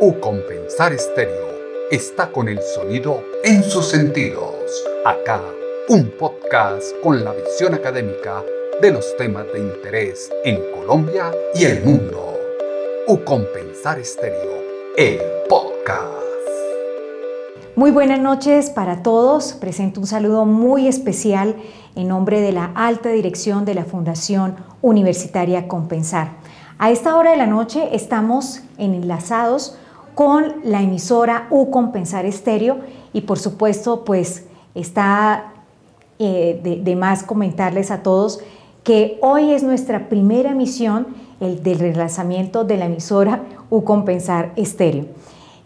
U Compensar Estéreo está con el sonido en sus sentidos. Acá, un podcast con la visión académica de los temas de interés en Colombia y el mundo. U Compensar Estéreo, el podcast. Muy buenas noches para todos. Presento un saludo muy especial en nombre de la alta dirección de la Fundación Universitaria Compensar. A esta hora de la noche estamos enlazados con la emisora U Compensar Estéreo y por supuesto pues está eh, de, más comentarles a todos que hoy es nuestra primera emisión el del relanzamiento de la emisora U Compensar Estéreo.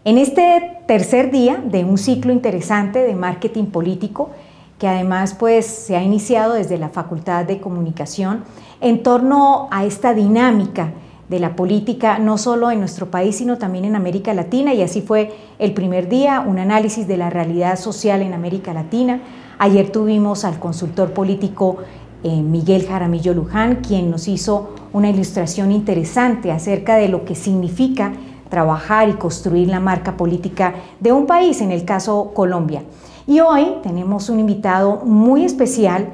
En este tercer día de un ciclo interesante de marketing político, que además pues se ha iniciado desde la Facultad de Comunicación en torno a esta dinámica de la política, no solo en nuestro país, sino también en América Latina, y así fue el primer día, un análisis de la realidad social en América Latina. Ayer tuvimos al consultor político eh, Miguel Jaramillo Luján, quien nos hizo una ilustración interesante acerca de lo que significa trabajar y construir la marca política de un país, en el caso Colombia. Y hoy tenemos un invitado muy especial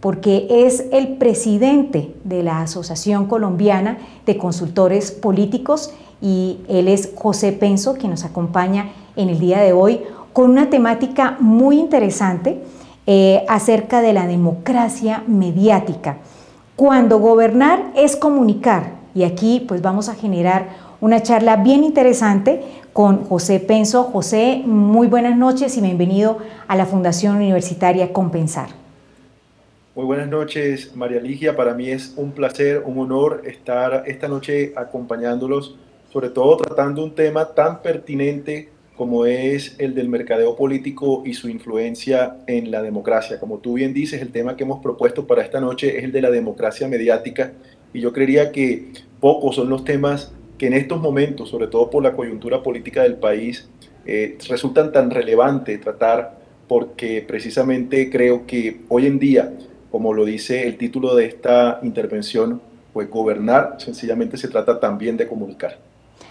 porque es el presidente de la Asociación Colombiana de Consultores Políticos y él es José Penso, quien nos acompaña en el día de hoy con una temática muy interesante eh, acerca de la democracia mediática. Cuando gobernar es comunicar, y aquí pues vamos a generar una charla bien interesante con José Penso. José, muy buenas noches y bienvenido a la Fundación Universitaria Compensar. Muy buenas noches, María Ligia. Para mí es un placer, un honor estar esta noche acompañándolos, sobre todo tratando un tema tan pertinente como es el del mercadeo político y su influencia en la democracia. Como tú bien dices, el tema que hemos propuesto para esta noche es el de la democracia mediática y yo creería que pocos son los temas que en estos momentos, sobre todo por la coyuntura política del país, eh, resultan tan relevantes tratar porque precisamente creo que hoy en día, como lo dice el título de esta intervención, pues gobernar sencillamente se trata también de comunicar.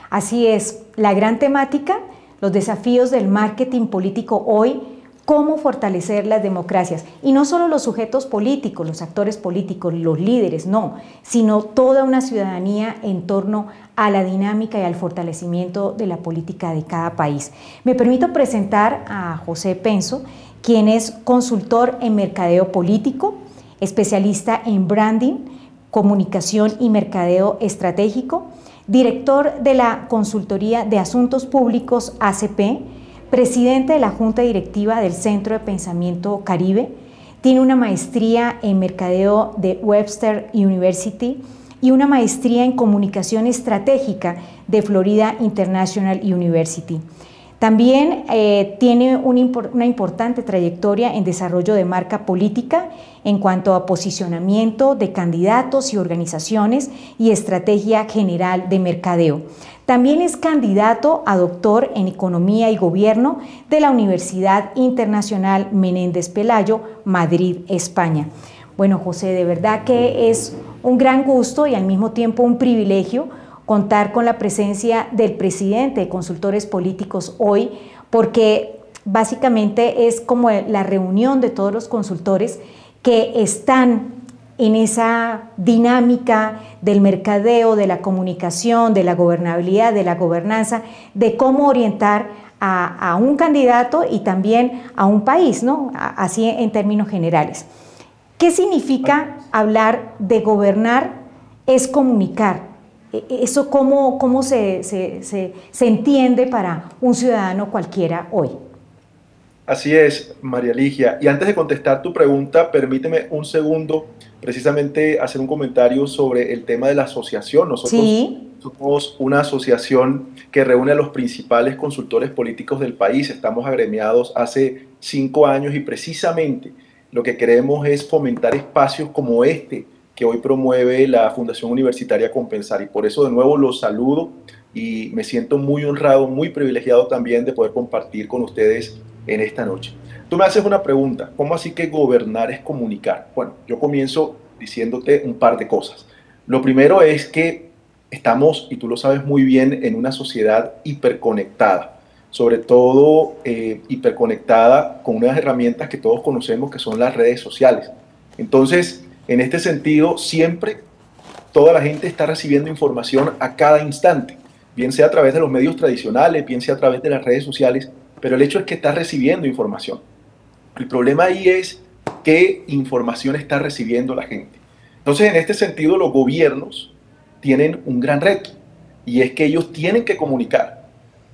Así es, la gran temática, los desafíos del marketing político hoy cómo fortalecer las democracias. Y no solo los sujetos políticos, los actores políticos, los líderes, no, sino toda una ciudadanía en torno a la dinámica y al fortalecimiento de la política de cada país. Me permito presentar a José Penso, quien es consultor en mercadeo político, especialista en branding, comunicación y mercadeo estratégico, director de la Consultoría de Asuntos Públicos ACP, presidente de la Junta Directiva del Centro de Pensamiento Caribe, tiene una maestría en mercadeo de Webster University y una maestría en comunicación estratégica de Florida International University. También eh, tiene una importante trayectoria en desarrollo de marca política en cuanto a posicionamiento de candidatos y organizaciones y estrategia general de mercadeo. También es candidato a doctor en Economía y Gobierno de la Universidad Internacional Menéndez Pelayo, Madrid, España. Bueno, José, de verdad que es un gran gusto y al mismo tiempo un privilegio contar con la presencia del presidente de consultores políticos hoy, porque básicamente es como la reunión de todos los consultores que están en esa dinámica del mercadeo, de la comunicación, de la gobernabilidad, de la gobernanza, de cómo orientar a, a, un candidato y también a un país, ¿no? Así en términos generales. ¿Qué significa hablar de gobernar? Es comunicar. E, e, ¿Eso cómo, cómo se, se, se, entiende para un ciudadano cualquiera hoy? Así es, María Ligia. Y antes de contestar tu pregunta, permíteme un segundo precisamente hacer un comentario sobre el tema de la asociación. Nosotros somos una asociación que reúne a los principales consultores políticos del país. Estamos agremiados hace cinco años y precisamente lo que queremos es fomentar espacios como este que hoy promueve la Fundación Universitaria Compensar. Y por eso de nuevo los saludo y me siento muy honrado, muy privilegiado también de poder compartir con ustedes en esta noche. Tú me haces una pregunta, ¿cómo así que gobernar es comunicar? Bueno, yo comienzo diciéndote un par de cosas. Lo primero es que estamos, y tú lo sabes muy bien, en una sociedad hiperconectada, sobre todo eh, hiperconectada con unas herramientas que todos conocemos que son las redes sociales. Entonces, en este sentido, siempre toda la gente está recibiendo información a cada instante, bien sea a través de los medios tradicionales, bien sea a través de las redes sociales, pero el hecho es que está recibiendo información. El problema ahí es qué información está recibiendo la gente. Entonces, en este sentido, los gobiernos tienen un gran reto y es que ellos tienen que comunicar.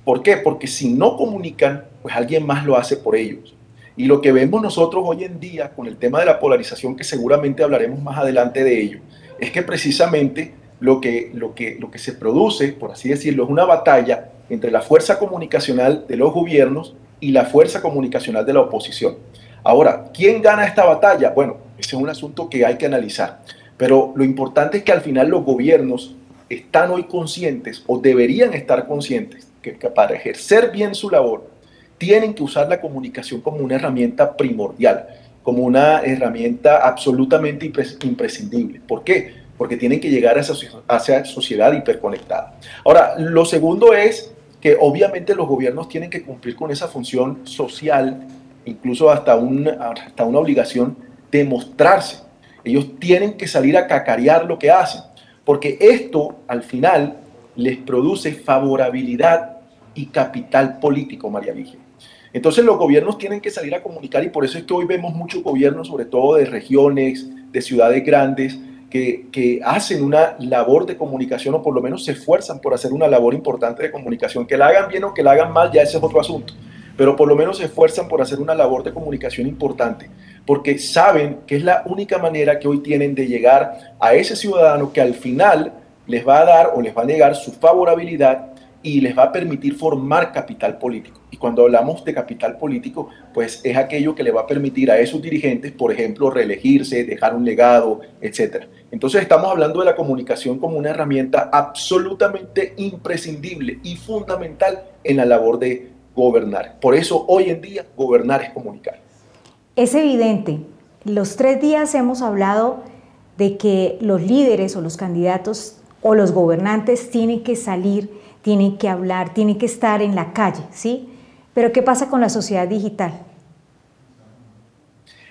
¿Por qué? Porque si no comunican, pues alguien más lo hace por ellos. Y lo que vemos nosotros hoy en día con el tema de la polarización, que seguramente hablaremos más adelante de ello, es que precisamente lo que, lo que, lo que se produce, por así decirlo, es una batalla entre la fuerza comunicacional de los gobiernos y la fuerza comunicacional de la oposición. Ahora, ¿quién gana esta batalla? Bueno, ese es un asunto que hay que analizar. Pero lo importante es que al final los gobiernos están hoy conscientes o deberían estar conscientes que, para ejercer bien su labor tienen que usar la comunicación como una herramienta primordial, como una herramienta absolutamente imprescindible. ¿Por qué? Porque tienen que llegar a esa, sociedad hiperconectada. Ahora, lo segundo es que obviamente los gobiernos tienen que cumplir con esa función social, incluso hasta una, hasta una obligación de mostrarse ellos tienen que salir a cacarear lo que hacen, porque esto al final les produce favorabilidad y capital político, María Ligia. Entonces los gobiernos tienen que salir a comunicar y por eso es que hoy vemos muchos gobiernos, sobre todo de regiones, de ciudades grandes, que, que, hacen una labor de comunicación o por lo menos se esfuerzan por hacer una labor importante de comunicación. Que la hagan bien o que la hagan mal, ya ese es otro asunto. Pero por lo menos se esfuerzan por hacer una labor de comunicación importante porque saben que es la única manera que hoy tienen de llegar a ese ciudadano que al final les va a dar o les va a negar su favorabilidad y les va a permitir formar capital político. Y cuando hablamos de capital político, pues es aquello que le va a permitir a esos dirigentes, por ejemplo, reelegirse, dejar un legado, etc. Entonces estamos hablando de la comunicación como una herramienta absolutamente imprescindible y fundamental en la labor de gobernar. Por eso hoy en día gobernar es comunicar. Es evidente, los tres días hemos hablado de que los líderes o los candidatos o los gobernantes tienen que salir, tienen que hablar, tienen que estar en la calle, ¿sí? Pero ¿qué pasa con la sociedad digital?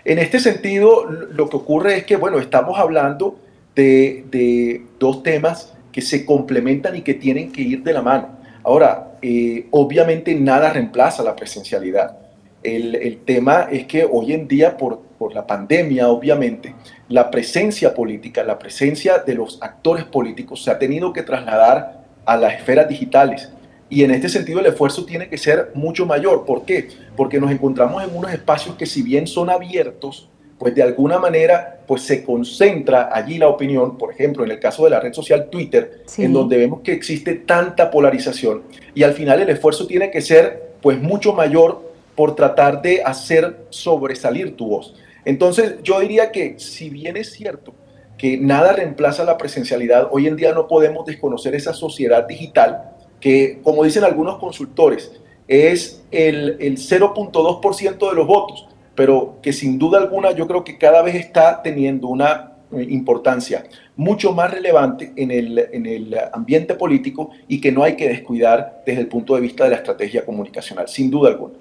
En este sentido, lo que ocurre es que, bueno, estamos hablando de, dos temas que se complementan y que tienen que ir de la mano. Ahora, eh, obviamente nada reemplaza la presencialidad. El, tema es que hoy en día, por, por, la pandemia, obviamente, la presencia política, la presencia de los actores políticos se ha tenido que trasladar a las esferas digitales. Y en este sentido el esfuerzo tiene que ser mucho mayor. ¿Por qué? Porque nos encontramos en unos espacios que si bien son abiertos, pues de alguna manera pues se concentra allí la opinión, por ejemplo, en el caso de la red social Twitter, en donde vemos que existe tanta polarización y al final el esfuerzo tiene que ser pues mucho mayor por tratar de hacer sobresalir tu voz. Entonces, yo diría que si bien es cierto que nada reemplaza la presencialidad, hoy en día no podemos desconocer esa sociedad digital que, como dicen algunos consultores, es el, el 0.2% de los votos, pero que sin duda alguna yo creo que cada vez está teniendo una eh, importancia mucho más relevante en el, en el ambiente político y que no hay que descuidar desde el punto de vista de la estrategia comunicacional, sin duda alguna.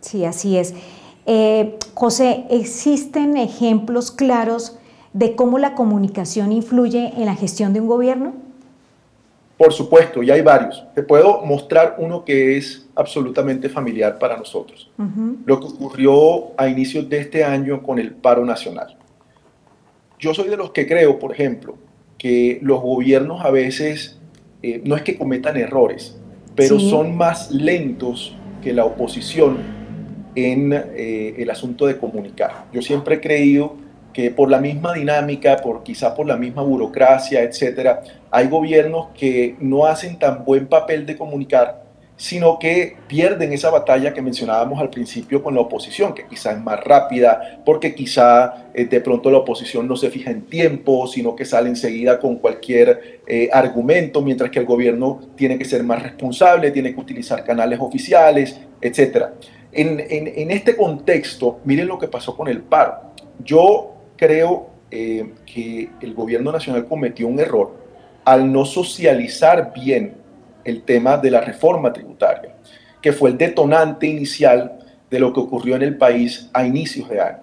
Sí, así es. Eh, José, ¿existen ejemplos claros de cómo la comunicación influye en la gestión de un gobierno? Por supuesto, y hay varios. Te puedo mostrar uno que es absolutamente familiar para nosotros. Lo que ocurrió a inicios de este año con el paro nacional. Yo soy de los que creo, por ejemplo, que los gobiernos a veces eh, no es que cometan errores, pero son más lentos que la oposición en eh, el asunto de comunicar. Yo siempre he creído que por la misma dinámica, por quizá por la misma burocracia, etcétera, hay gobiernos que no hacen tan buen papel de comunicar, sino que pierden esa batalla que mencionábamos al principio con la oposición, que quizá es más rápida, porque quizá eh, de pronto la oposición no se fija en tiempo, sino que sale enseguida con cualquier eh, argumento, mientras que el gobierno tiene que ser más responsable, tiene que utilizar canales oficiales, etcétera. En, este contexto, miren lo que pasó con el paro. Yo creo eh, que el gobierno nacional cometió un error al no socializar bien el tema de la reforma tributaria, que fue el detonante inicial de lo que ocurrió en el país a inicios de año.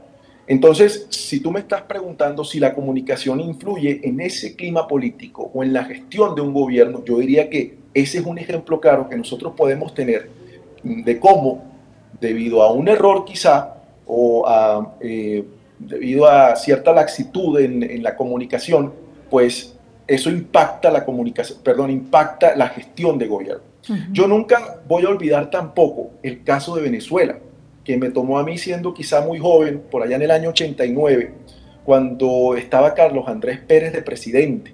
Entonces, si tú me estás preguntando si la comunicación influye en ese clima político o en la gestión de un gobierno, yo diría que ese es un ejemplo claro que nosotros podemos tener de cómo, debido a un error quizá, o a, eh, debido a cierta laxitud en, la comunicación, pues eso impacta la comunicación, perdón, impacta la gestión de gobierno. Yo nunca voy a olvidar tampoco el caso de Venezuela que me tomó a mí siendo quizá muy joven, por allá en el año 89, cuando estaba Carlos Andrés Pérez de presidente.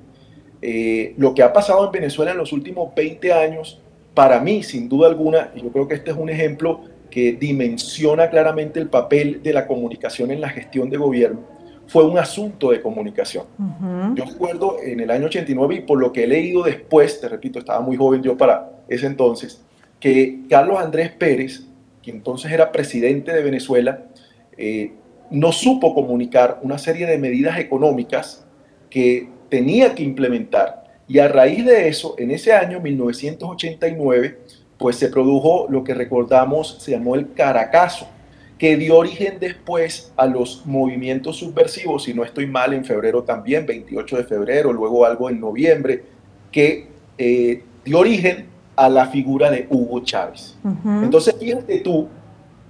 Eh, lo que ha pasado en Venezuela en los últimos 20 años, para mí, sin duda alguna, y yo creo que este es un ejemplo que dimensiona claramente el papel de la comunicación en la gestión de gobierno, fue un asunto de comunicación. Yo recuerdo en el año 89, y por lo que he leído después, te repito, estaba muy joven yo para ese entonces, que Carlos Andrés Pérez que entonces era presidente de Venezuela, eh, no supo comunicar una serie de medidas económicas que tenía que implementar. Y a raíz de eso, en ese año 1989, pues se produjo lo que recordamos se llamó el Caracazo, que dio origen después a los movimientos subversivos, si no estoy mal, en febrero también, 28 de febrero, luego algo en noviembre, que eh, dio origen a la figura de Hugo Chávez. Entonces, fíjate tú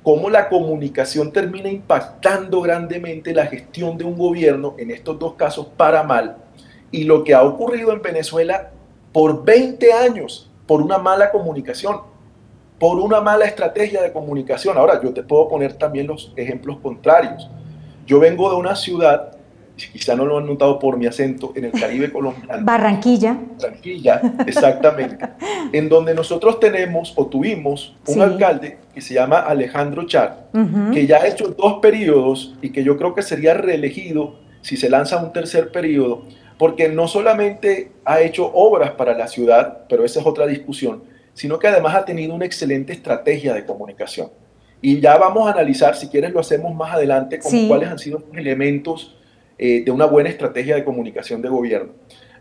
cómo la comunicación termina impactando grandemente la gestión de un gobierno, en estos dos casos para mal, y lo que ha ocurrido en Venezuela por 20 años, por una mala comunicación, por una mala estrategia de comunicación. Ahora, yo te puedo poner también los ejemplos contrarios. Yo vengo de una ciudad quizá no lo han notado por mi acento, en el Caribe colombiano. Barranquilla. Barranquilla, exactamente. en donde nosotros tenemos o tuvimos un alcalde que se llama Alejandro Char, que ya ha hecho dos periodos y que yo creo que sería reelegido si se lanza un tercer periodo, porque no solamente ha hecho obras para la ciudad, pero esa es otra discusión, sino que además ha tenido una excelente estrategia de comunicación. Y ya vamos a analizar, si quieres lo hacemos más adelante, con cuáles han sido los elementos eh, de una buena estrategia de comunicación de gobierno.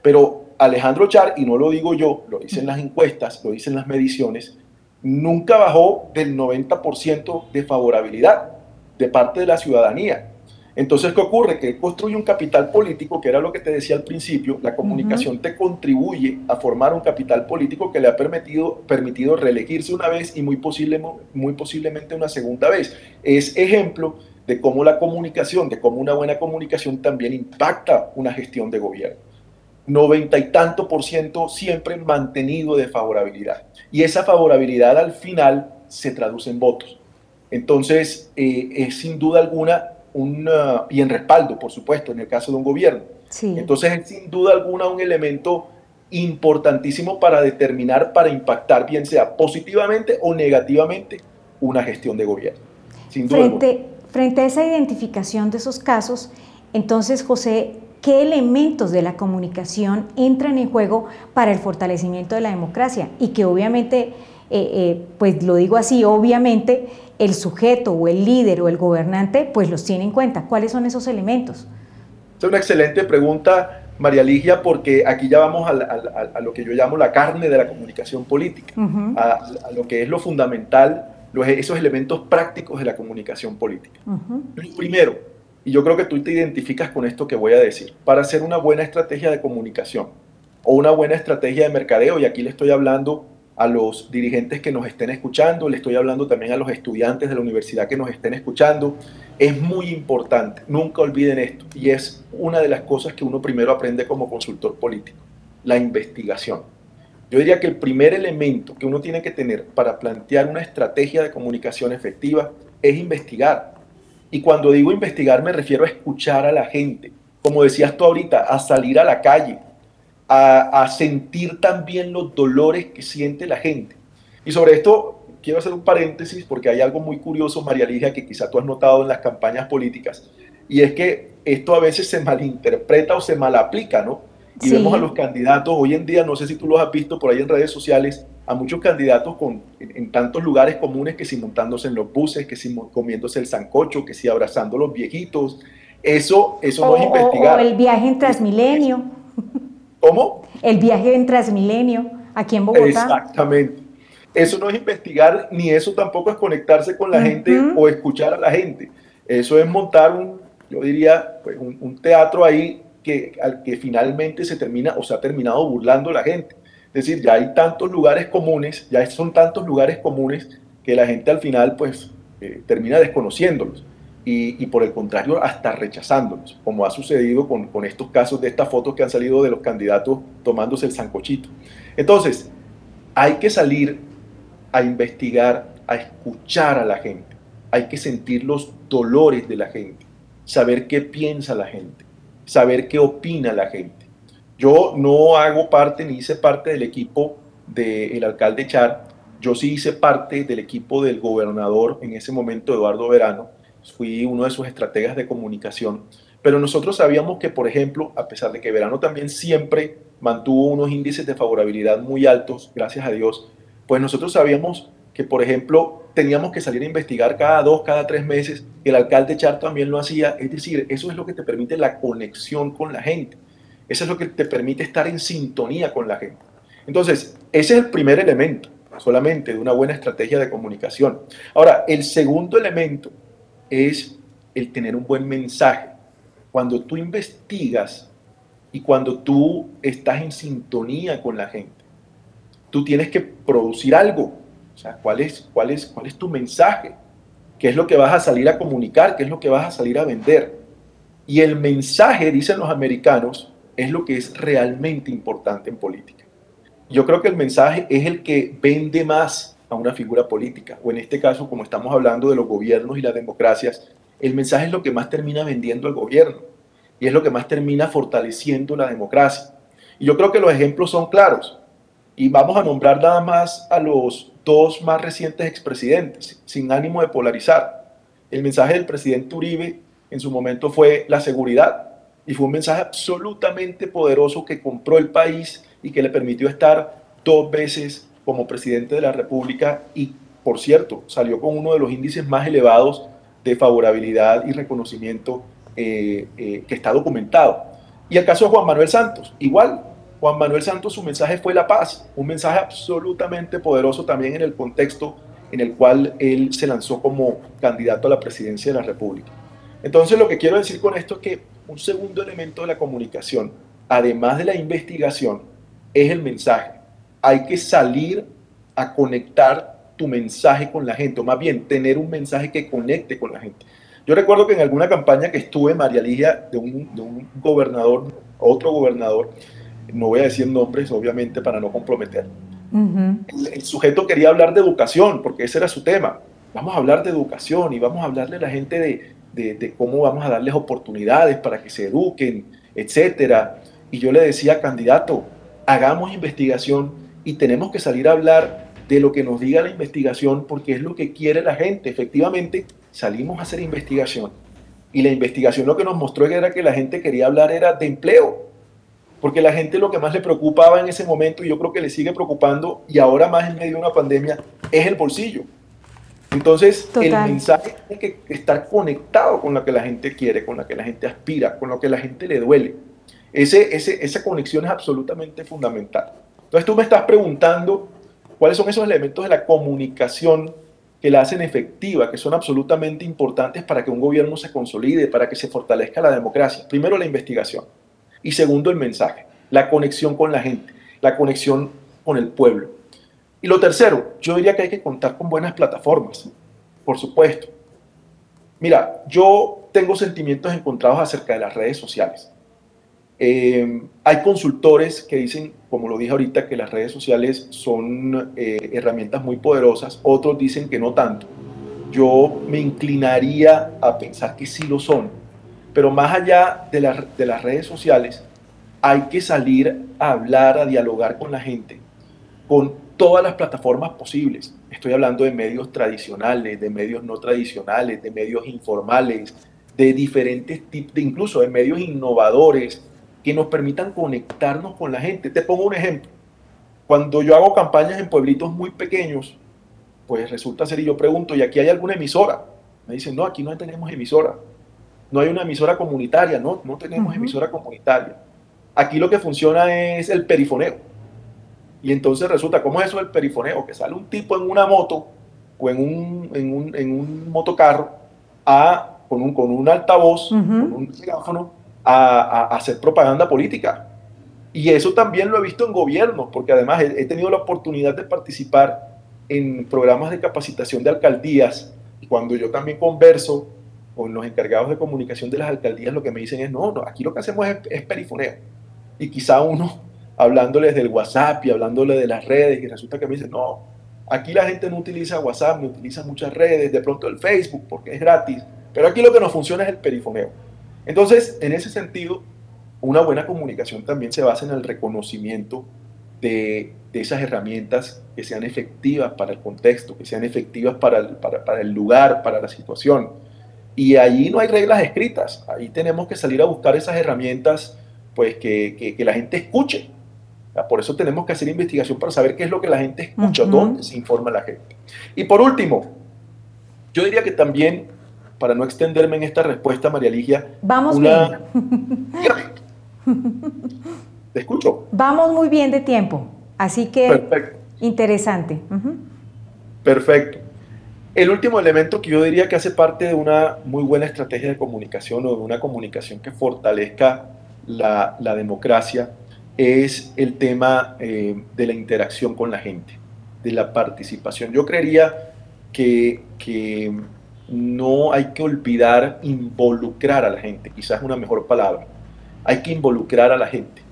Pero Alejandro Char, y no lo digo yo, lo dicen las encuestas, lo dicen las mediciones, nunca bajó del 90% de favorabilidad de parte de la ciudadanía. Entonces, ¿qué ocurre? Que él construye un capital político, que era lo que te decía al principio, la comunicación te contribuye a formar un capital político que le ha permitido, permitido reelegirse una vez y muy, posible, muy posiblemente una segunda vez. Es ejemplo de cómo la comunicación, de cómo una buena comunicación también impacta una gestión de gobierno. Noventa y tanto por ciento siempre mantenido de favorabilidad. Y esa favorabilidad al final se traduce en votos. Entonces, eh, es sin duda alguna un, y en respaldo, por supuesto, en el caso de un gobierno. Entonces, es sin duda alguna un elemento importantísimo para determinar, para impactar, bien sea positivamente o negativamente, una gestión de gobierno. Sin duda Frente, Frente a esa identificación de esos casos, entonces, José, ¿qué elementos de la comunicación entran en juego para el fortalecimiento de la democracia? Y que obviamente, eh, eh, pues lo digo así, obviamente el sujeto o el líder o el gobernante, pues los tiene en cuenta. ¿Cuáles son esos elementos? Es una excelente pregunta, María Ligia, porque aquí ya vamos a, lo que yo llamo la carne de la comunicación política, a, lo que es lo fundamental esos elementos prácticos de la comunicación política. Primero, y yo creo que tú te identificas con esto que voy a decir, para hacer una buena estrategia de comunicación o una buena estrategia de mercadeo, y aquí le estoy hablando a los dirigentes que nos estén escuchando, le estoy hablando también a los estudiantes de la universidad que nos estén escuchando, es muy importante, nunca olviden esto, y es una de las cosas que uno primero aprende como consultor político, la investigación. Yo diría que el primer elemento que uno tiene que tener para plantear una estrategia de comunicación efectiva es investigar. Y cuando digo investigar me refiero a escuchar a la gente, como decías tú ahorita, a salir a la calle, a, sentir también los dolores que siente la gente. Y sobre esto quiero hacer un paréntesis porque hay algo muy curioso, María Ligia, que quizá tú has notado en las campañas políticas, y es que esto a veces se malinterpreta o se malaplica, ¿no? y vemos a los candidatos, hoy en día, no sé si tú los has visto por ahí en redes sociales, a muchos candidatos con, en, tantos lugares comunes que si montándose en los buses, que si comiéndose el sancocho, que si abrazando a los viejitos. Eso, eso no es investigar. O el viaje en Transmilenio. ¿Cómo? El viaje en Transmilenio, aquí en Bogotá. Exactamente. Eso no es investigar, ni eso tampoco es conectarse con la gente o escuchar a la gente. Eso es montar un, yo diría, pues un, teatro ahí que, al que finalmente se termina o se ha terminado burlando la gente. Es decir, ya hay tantos lugares comunes, ya son tantos lugares comunes que la gente al final pues eh, termina desconociéndolos y, por el contrario hasta rechazándolos, como ha sucedido con, con estos casos de estas fotos que han salido de los candidatos tomándose el sancochito. Entonces, hay que salir a investigar, a escuchar a la gente, hay que sentir los dolores de la gente, saber qué piensa la gente, saber qué opina la gente. Yo no hago parte ni hice parte del equipo del alcalde Char, yo sí hice parte del equipo del gobernador en ese momento, Eduardo Verano, fui uno de sus estrategas de comunicación, pero nosotros sabíamos que, por ejemplo, a pesar de que Verano también siempre mantuvo unos índices de favorabilidad muy altos, gracias a Dios, pues nosotros sabíamos que, por ejemplo, teníamos que salir a investigar cada dos, cada tres meses. El alcalde Char también lo hacía. Es decir, eso es lo que te permite la conexión con la gente. Eso es lo que te permite estar en sintonía con la gente. Entonces, ese es el primer elemento solamente de una buena estrategia de comunicación. Ahora, el segundo elemento es el tener un buen mensaje. Cuando tú investigas y cuando tú estás en sintonía con la gente, tú tienes que producir algo. O sea, ¿cuál es, cuál es, cuál es tu mensaje? ¿Qué es lo que vas a salir a comunicar? ¿Qué es lo que vas a salir a vender? Y el mensaje, dicen los americanos, es lo que es realmente importante en política. Yo creo que el mensaje es el que vende más a una figura política, o en este caso, como estamos hablando de los gobiernos y las democracias, el mensaje es lo que más termina vendiendo al gobierno y es lo que más termina fortaleciendo la democracia. Y yo creo que los ejemplos son claros. Y vamos a nombrar nada más a los dos más recientes expresidentes, sin ánimo de polarizar. El mensaje del presidente Uribe en su momento fue la seguridad y fue un mensaje absolutamente poderoso que compró el país y que le permitió estar dos veces como presidente de la República y, por cierto, salió con uno de los índices más elevados de favorabilidad y reconocimiento eh, eh, que está documentado. Y el caso de Juan Manuel Santos, igual, Juan Manuel Santos, su mensaje fue la paz, un mensaje absolutamente poderoso también en el contexto en el cual él se lanzó como candidato a la presidencia de la República. Entonces, lo que quiero decir con esto es que un segundo elemento de la comunicación, además de la investigación, es el mensaje. Hay que salir a conectar tu mensaje con la gente, o más bien tener un mensaje que conecte con la gente. Yo recuerdo que en alguna campaña que estuve, María Ligia, de un, de un gobernador, otro gobernador, no voy a decir nombres, obviamente, para no comprometer. el, sujeto quería hablar de educación, porque ese era su tema. Vamos a hablar de educación y vamos a hablarle a la gente de, de, cómo vamos a darles oportunidades para que se eduquen, etcétera. Y yo le decía, candidato, hagamos investigación y tenemos que salir a hablar de lo que nos diga la investigación porque es lo que quiere la gente. Efectivamente, salimos a hacer investigación y la investigación lo que nos mostró era que la gente quería hablar era de empleo, porque la gente lo que más le preocupaba en ese momento, y yo creo que le sigue preocupando, y ahora más en medio de una pandemia, es el bolsillo. Entonces, el mensaje tiene que estar conectado con lo que la gente quiere, con lo que la gente aspira, con lo que la gente le duele. Ese, ese, esa conexión es absolutamente fundamental. Entonces, tú me estás preguntando cuáles son esos elementos de la comunicación que la hacen efectiva, que son absolutamente importantes para que un gobierno se consolide, para que se fortalezca la democracia. Primero, la investigación. Y segundo, el mensaje, la conexión con la gente, la conexión con el pueblo. Y lo tercero, yo diría que hay que contar con buenas plataformas, por supuesto. Mira, yo tengo sentimientos encontrados acerca de las redes sociales. Eh, hay consultores que dicen, como lo dije ahorita, que las redes sociales son eh, herramientas muy poderosas, otros dicen que no tanto. Yo me inclinaría a pensar que sí lo son, pero más allá de, de las redes sociales, hay que salir a hablar, a dialogar con la gente, con todas las plataformas posibles. Estoy hablando de medios tradicionales, de medios no tradicionales, de medios informales, de diferentes tipos, de incluso de medios innovadores que nos permitan conectarnos con la gente. Te pongo un ejemplo. Cuando yo hago campañas en pueblitos muy pequeños, pues resulta ser y yo pregunto, ¿y aquí hay alguna emisora? Me dicen, no, aquí no tenemos emisora no hay una emisora comunitaria, no, no tenemos emisora comunitaria. aquí lo que funciona es el perifoneo. Y entonces resulta, ¿cómo es eso el perifoneo? Que sale un tipo en una moto o en un, en un, en un motocarro a, con, un, con un altavoz, con un teléfono, a, hacer propaganda política. Y eso también lo he visto en gobiernos, porque además he, he tenido la oportunidad de participar en programas de capacitación de alcaldías. Y cuando yo también converso con los encargados de comunicación de las alcaldías, lo que me dicen es, no, no, aquí lo que hacemos es, es perifoneo. Y quizá uno hablándoles del WhatsApp y hablándole de las redes, y resulta que me dicen, no, aquí la gente no utiliza WhatsApp, no utiliza muchas redes, de pronto el Facebook, porque es gratis, pero aquí lo que nos funciona es el perifoneo. Entonces, en ese sentido, una buena comunicación también se basa en el reconocimiento de, de esas herramientas que sean efectivas para el contexto, que sean efectivas para el, para, para el lugar, para la situación. Y allí no hay reglas escritas, ahí tenemos que salir a buscar esas herramientas pues que, que, que la gente escuche, por eso tenemos que hacer investigación para saber qué es lo que la gente escucha, dónde se informa la gente. Y por último, yo diría que también, para no extenderme en esta respuesta, María Ligia, vamos bien. Te escucho. Vamos muy bien de tiempo, así que Perfecto. interesante. Perfecto. El último elemento que yo diría que hace parte de una muy buena estrategia de comunicación o de una comunicación que fortalezca la, la democracia es el tema eh, de la interacción con la gente, de la participación. Yo creería que, que no hay que olvidar involucrar a la gente, quizás es una mejor palabra. Hay que involucrar a la gente.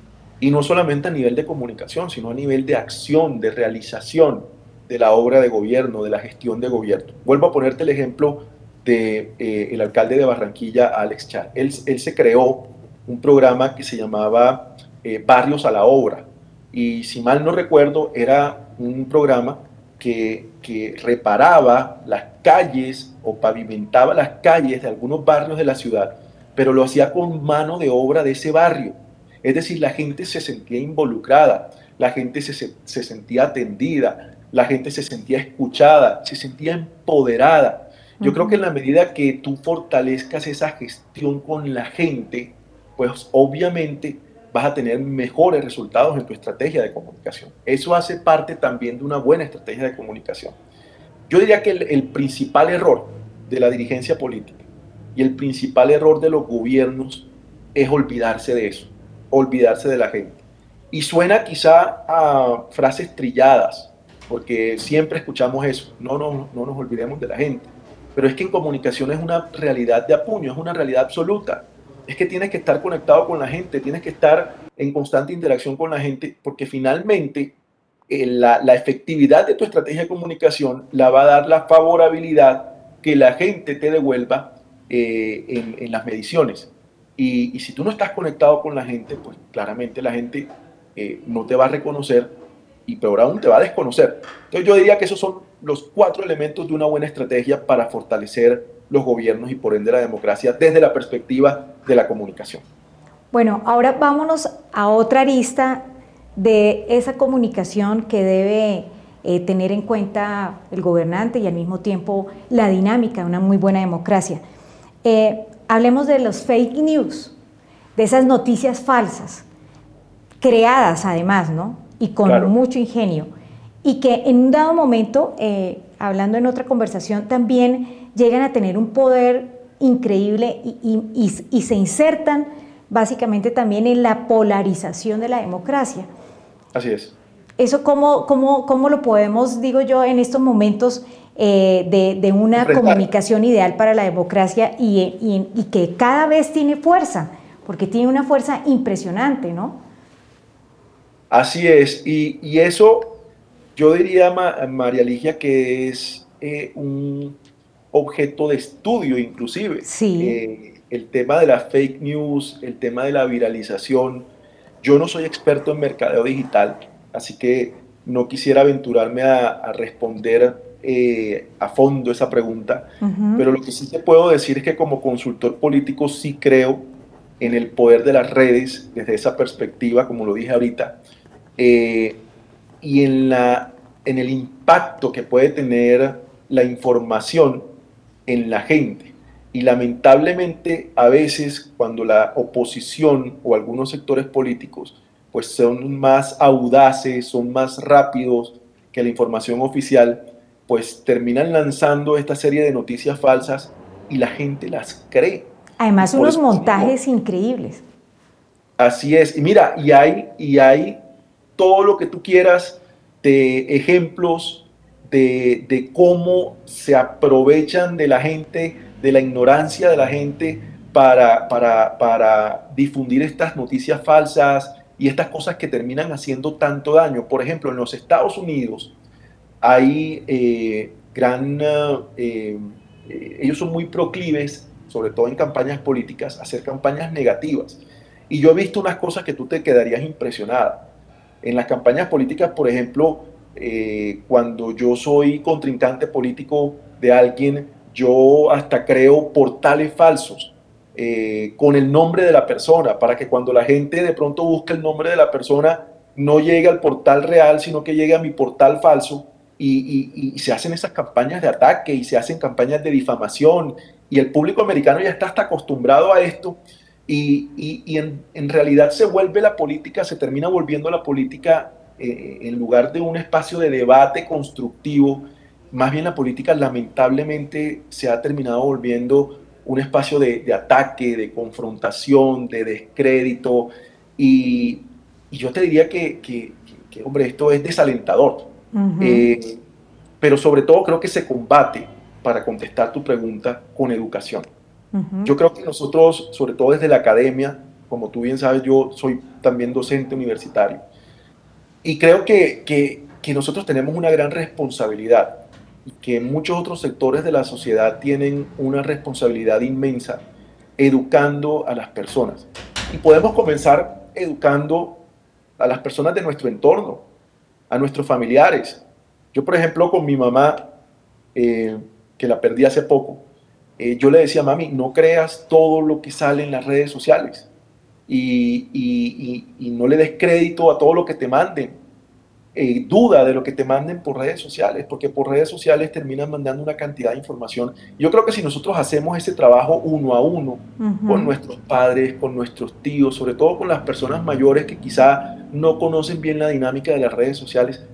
Y no solamente a nivel de comunicación, sino a nivel de acción, de realización de la obra de gobierno, de la gestión de gobierno. Vuelvo a ponerte el ejemplo de, eh, alcalde de Barranquilla, Alex Char. Él, él se creó un programa que se llamaba eh, Barrios a la Obra. Y si mal no recuerdo, era un programa que, que reparaba las calles o pavimentaba las calles de algunos barrios de la ciudad, pero lo hacía con mano de obra de ese barrio. Es decir, la gente se sentía involucrada, la gente se, se sentía atendida, la gente se sentía escuchada, se sentía empoderada. Yo creo que en la medida que tú fortalezcas esa gestión con la gente, pues obviamente vas a tener mejores resultados en tu estrategia de comunicación. Eso hace parte también de una buena estrategia de comunicación. Yo diría que el, principal error de la dirigencia política y el principal error de los gobiernos es olvidarse de eso, olvidarse de la gente. Y suena quizá a frases trilladas, porque siempre escuchamos eso, no, no, no nos olvidemos de la gente. Pero es que en comunicación es una realidad de apuño, es una realidad absoluta es que tienes que estar conectado con la gente, tienes que estar en constante interacción con la gente, porque finalmente eh, la, efectividad de tu estrategia de comunicación la va a dar la favorabilidad que la gente te devuelva eh, en, las mediciones. Y, y, si tú no estás conectado con la gente, pues claramente la gente eh, no te va a reconocer y peor aún te va a desconocer. Entonces yo diría que esos son los cuatro elementos de una buena estrategia para fortalecer los gobiernos y por ende la democracia desde la perspectiva de la comunicación. Bueno, ahora vámonos a otra arista de esa comunicación que debe eh, tener en cuenta el gobernante y al mismo tiempo la dinámica de una muy buena democracia. Eh, hablemos de los fake news, de esas noticias falsas, creadas además, ¿no? Y con claro. mucho ingenio. Y que en un dado momento, eh, hablando en otra conversación, también llegan a tener un poder increíble y, y, y, se insertan básicamente también en la polarización de la democracia. Así es. Eso cómo, cómo, cómo lo podemos, digo yo, en estos momentos eh, de, de, una Enfrentar. comunicación ideal para la democracia y, y, que cada vez tiene fuerza, porque tiene una fuerza impresionante, ¿no? Así es, y, y eso yo diría, María Ligia, que es eh, un, objeto de estudio inclusive. Sí. Eh, el tema de la fake news, el tema de la viralización. Yo no soy experto en mercadeo digital, así que no quisiera aventurarme a, a responder eh, a fondo esa pregunta, uh -huh. pero lo que sí te puedo decir es que como consultor político sí creo en el poder de las redes desde esa perspectiva, como lo dije ahorita, eh, y en, la, en el impacto que puede tener la información en la gente. Y lamentablemente a veces cuando la oposición o algunos sectores políticos pues son más audaces, son más rápidos que la información oficial, pues terminan lanzando esta serie de noticias falsas y la gente las cree. Además, unos montajes increíbles. Así es. Y mira, y hay, y hay todo lo que tú quieras de ejemplos de, cómo se aprovechan de la gente, de la ignorancia de la gente para, para, para difundir estas noticias falsas, y estas cosas que terminan haciendo tanto daño. Por ejemplo, en los Estados Unidos hay eh, gran... Eh, eh, ellos son muy proclives, sobre todo en campañas políticas, a hacer campañas negativas. Y yo he visto unas cosas que tú te quedarías impresionada. En las campañas políticas, por ejemplo, cuando yo soy contrincante político de alguien, yo hasta creo portales falsos eh, con el nombre de la persona, para que cuando la gente de pronto busque el nombre de la persona, no llegue al portal real, sino que llegue a mi portal falso. Y, se hacen esas campañas de ataque y se hacen campañas de difamación. Y el público americano ya está hasta acostumbrado a esto. Y, en, realidad se vuelve la política, se termina volviendo la política eh, en lugar de un espacio de debate constructivo, más bien la política lamentablemente se ha terminado volviendo un espacio de, ataque, de confrontación, de descrédito. Y, yo te diría que, hombre, esto es desalentador. Eh, pero sobre todo creo que se combate, para contestar tu pregunta, con educación. Yo creo que nosotros, sobre todo desde la academia, como tú bien sabes, yo soy también docente universitario, y creo que, que nosotros tenemos una gran responsabilidad y que muchos otros sectores de la sociedad tienen una responsabilidad inmensa educando a las personas. Y podemos comenzar educando a las personas de nuestro entorno, a nuestros familiares. Yo, por ejemplo, con mi mamá, eh, que la perdí hace poco, eh, yo le decía, mami, no creas todo lo que sale en las redes sociales y, y no le des crédito a todo lo que te manden eh, duda de lo que te manden por redes sociales, porque por redes sociales terminan mandando una cantidad de información. Yo creo que si nosotros hacemos ese trabajo uno a uno con nuestros padres, con nuestros tíos, sobre todo con las personas mayores que quizá no conocen bien la dinámica de las redes sociales,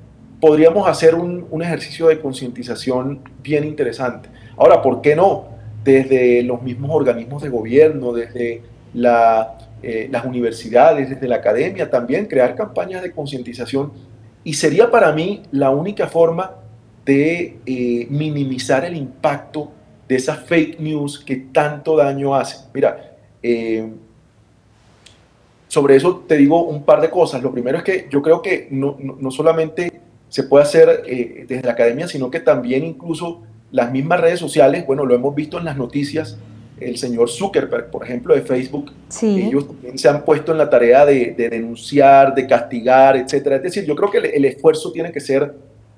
podríamos hacer un, ejercicio de concientización bien interesante. Ahora, ¿por qué no? Desde los mismos organismos de gobierno, desde eh, las universidades, desde la academia, también crear campañas de concientización y sería para mí la única forma de eh, minimizar el impacto de esas fake news que tanto daño hacen. Mira, eh, sobre eso te digo un par de cosas. Lo primero es que yo creo que no, solamente se puede hacer desde la academia, sino que también incluso las mismas redes sociales, bueno, lo hemos visto en las noticias, el señor Zuckerberg, por ejemplo, de Facebook, ellos también se han puesto en la tarea de, denunciar, de castigar, etcétera. Es decir, yo creo que el, esfuerzo tiene que ser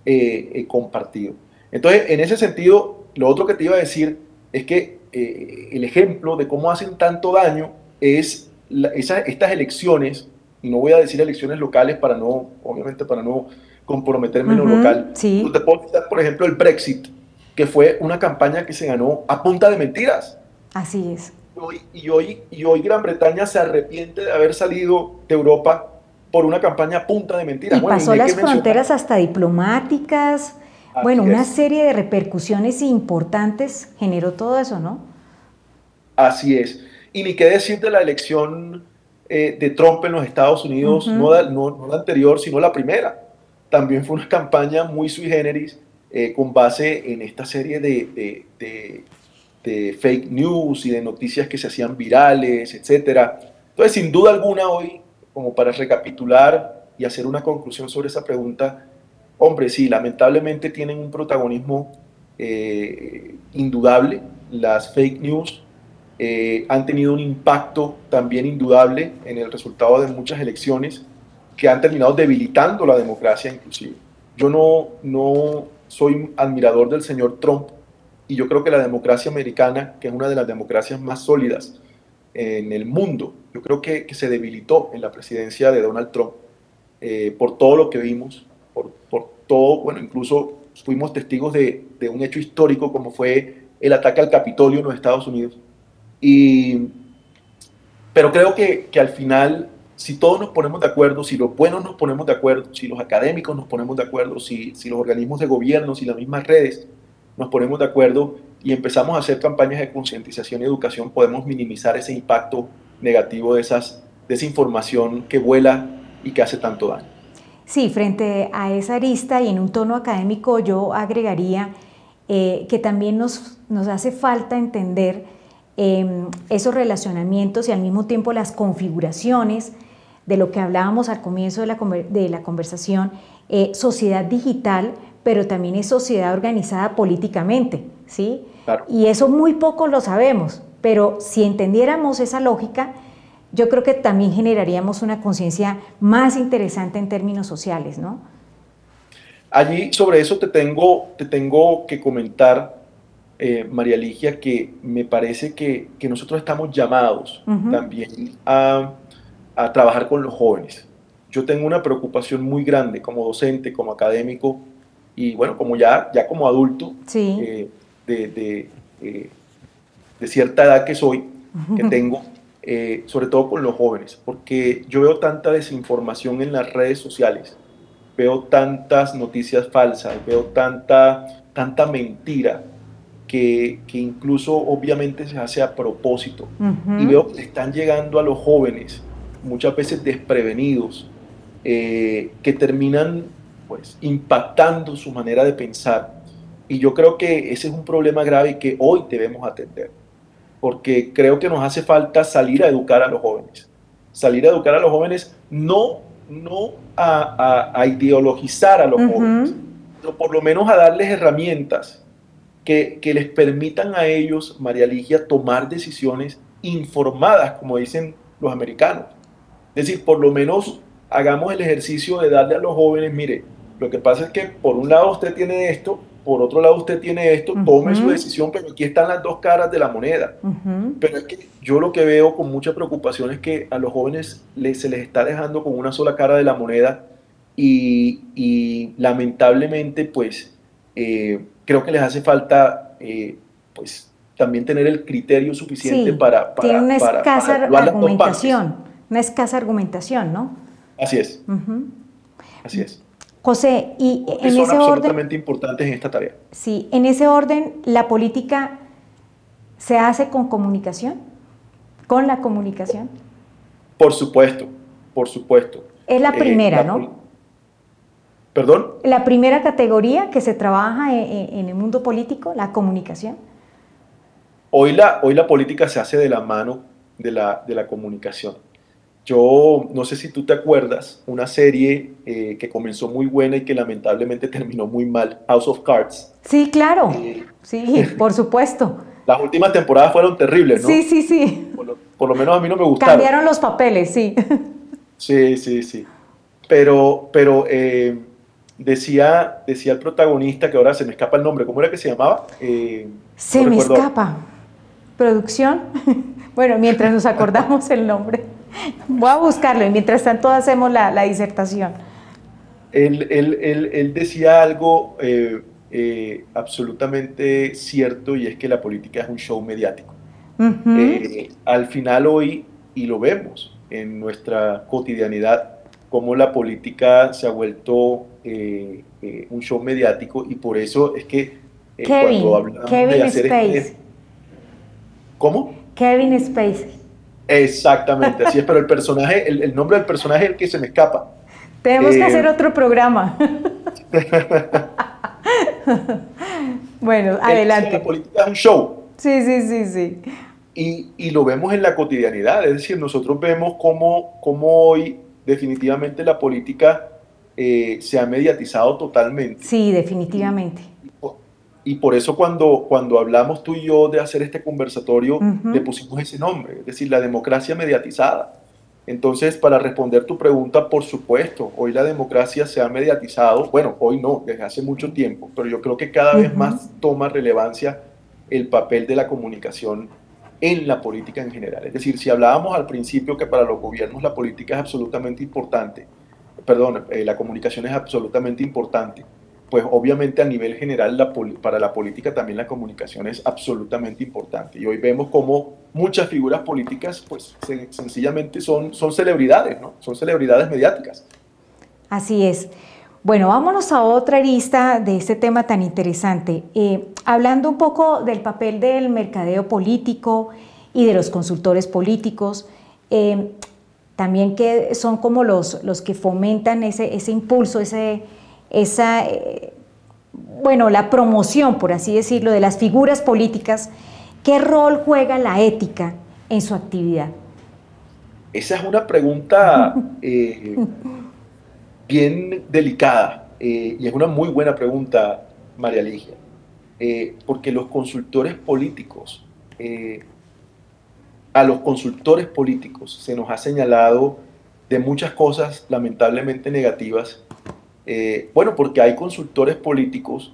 eh, eh, compartido. Entonces, en ese sentido, lo otro que te iba a decir es que eh, el ejemplo de cómo hacen tanto daño es estas elecciones, y no voy a decir elecciones locales para no, obviamente, para no comprometerme en lo local. Sí. te puedo citar, por ejemplo, el Brexit, que fue una campaña que se ganó a punta de mentiras Así es. y, hoy, y hoy Gran Bretaña se arrepiente de haber salido de Europa por una campaña punta de mentiras. Y pasó las fronteras hasta diplomáticas. bueno, una serie de repercusiones importantes generó todo eso, ¿no? Así es. Y ni qué decir de la elección eh, de Trump en los Estados Unidos, no, la, anterior, sino la primera. También fue una campaña muy sui generis eh, con base en esta serie de, de fake news y de noticias que se hacían virales, etc. Entonces, sin duda alguna, hoy, como para recapitular y hacer una conclusión sobre esa pregunta, hombre, sí, lamentablemente tienen un protagonismo eh, indudable. Las fake news eh, han tenido un impacto también indudable en el resultado de muchas elecciones que han terminado debilitando la democracia inclusive. Yo no, no soy admirador del señor Trump y yo creo que la democracia americana, que es una de las democracias más sólidas en el mundo, yo creo que, se debilitó en la presidencia de Donald Trump eh, por todo lo que vimos, por, por, todo, bueno, incluso fuimos testigos de, de, un hecho histórico como fue el ataque al Capitolio en los Estados Unidos. Y, pero creo que, que al final, si todos nos ponemos de acuerdo, si los buenos nos ponemos de acuerdo, si los académicos nos ponemos de acuerdo, si, si los organismos de gobierno, si las mismas redes nos ponemos de acuerdo y empezamos a hacer campañas de concientización y educación, podemos minimizar ese impacto negativo de, esas, de esa información que vuela y que hace tanto daño. Sí, frente a esa arista y en un tono académico yo agregaría eh, que también nos, nos hace falta entender em, esos relacionamientos y al mismo tiempo las configuraciones de lo que hablábamos al comienzo de la, de la conversación, eh, sociedad digital, pero también es sociedad organizada políticamente, ¿sí? Y eso muy poco lo sabemos, pero si entendiéramos esa lógica, yo creo que también generaríamos una conciencia más interesante en términos sociales, ¿no? Allí sobre eso te tengo, te tengo que comentar, eh, María Ligia, que me parece que, que nosotros estamos llamados también a, a, trabajar con los jóvenes. Yo tengo una preocupación muy grande como docente, como académico y bueno, como ya, ya como adulto eh, de, de, eh, de, cierta edad que soy, que tengo, eh, sobre todo con los jóvenes, porque yo veo tanta desinformación en las redes sociales, veo tantas noticias falsas, veo tanta, tanta mentira que, que incluso obviamente se hace a propósito. Y veo que están llegando a los jóvenes, muchas veces desprevenidos, eh, que terminan pues impactando su manera de pensar. Y yo creo que ese es un problema grave que hoy debemos atender porque creo que nos hace falta salir a educar a los jóvenes. Salir a educar a los jóvenes, no, no a, ideologizar a los jóvenes, pero por lo menos a darles herramientas que, que, les permitan a ellos, María Ligia, tomar decisiones informadas, como dicen los americanos. Es decir, por lo menos hagamos el ejercicio de darle a los jóvenes, mire, lo que pasa es que por un lado usted tiene esto, por otro lado usted tiene esto, tome su decisión, pero aquí están las dos caras de la moneda. Pero es que yo lo que veo con mucha preocupación es que a los jóvenes se les está dejando con una sola cara de la moneda y, lamentablemente pues eh, creo que les hace falta eh, pues también tener el criterio suficiente para, para... Tiene una escasa argumentación, una escasa argumentación, ¿no? Así es. Así es. José, y en son ese absolutamente importantes en esta tarea. Sí, en ese orden, ¿la política se hace con comunicación? ¿Con la comunicación? Por supuesto, por supuesto. Es la eh, primera, ¿no? ¿Perdón? La primera categoría que se trabaja en, e, en, el mundo político, la comunicación. Hoy la, hoy la política se hace de la mano de la, de la comunicación. Yo no sé si tú te acuerdas, una serie eh, que comenzó muy buena y que lamentablemente terminó muy mal, House of Cards. Sí, claro. Eh, sí, por supuesto. Las últimas temporadas fueron terribles, ¿no? Sí, sí, sí. Por lo, menos a mí no me gustaron. Cambiaron los papeles, sí. Sí, sí, sí. Pero, pero eh, decía, decía el protagonista, que ahora se me escapa el nombre, ¿cómo era que se llamaba? se me escapa. ¿Producción? bueno, mientras nos acordamos el nombre. Voy a buscarlo y mientras tanto hacemos la, la disertación. Él, él, él, él, decía algo eh, eh, absolutamente cierto y es que la política es un show mediático. Eh, al final hoy, y lo vemos en nuestra cotidianidad, cómo la política se ha vuelto un show mediático y por eso es que Kevin, cuando hablamos Kevin de hacer Space. Este, ¿Cómo? Kevin Space. Exactamente, así es, pero el personaje, el, nombre del personaje es el que se me escapa. Tenemos que hacer eh, otro programa. bueno, adelante. La política es un show. Sí, sí, sí, sí. Y, y, lo vemos en la cotidianidad, es decir, nosotros vemos cómo, cómo hoy definitivamente la política eh, se ha mediatizado totalmente. Sí, definitivamente y por eso cuando, cuando hablamos tú y yo de hacer este conversatorio, le pusimos ese nombre, es decir, la democracia mediatizada. Entonces, para responder tu pregunta, por supuesto, hoy la democracia se ha mediatizado, bueno, hoy no, desde hace mucho tiempo, pero yo creo que cada vez más toma relevancia el papel de la comunicación en la política en general. Es decir, si hablábamos al principio que para los gobiernos la política es absolutamente importante, perdón, eh, la comunicación es absolutamente importante, pues obviamente a nivel general para la política también la comunicación es absolutamente importante. Y hoy vemos como muchas figuras políticas pues sencillamente son, son celebridades, ¿no? Son celebridades mediáticas. Así es. Bueno, vámonos a otra arista de este tema tan interesante. Eh, hablando un poco del papel del mercadeo político y de los consultores políticos, eh, también que son como los, los que fomentan ese, ese impulso, ese, esa, eh, bueno, la promoción, por así decirlo, de las figuras políticas, ¿qué rol juega la ética en su actividad? Esa es una pregunta eh, bien delicada eh, y es una muy buena pregunta, María Ligia, porque los consultores políticos, a los consultores políticos se nos ha señalado de muchas cosas lamentablemente negativas eh, bueno, porque hay consultores políticos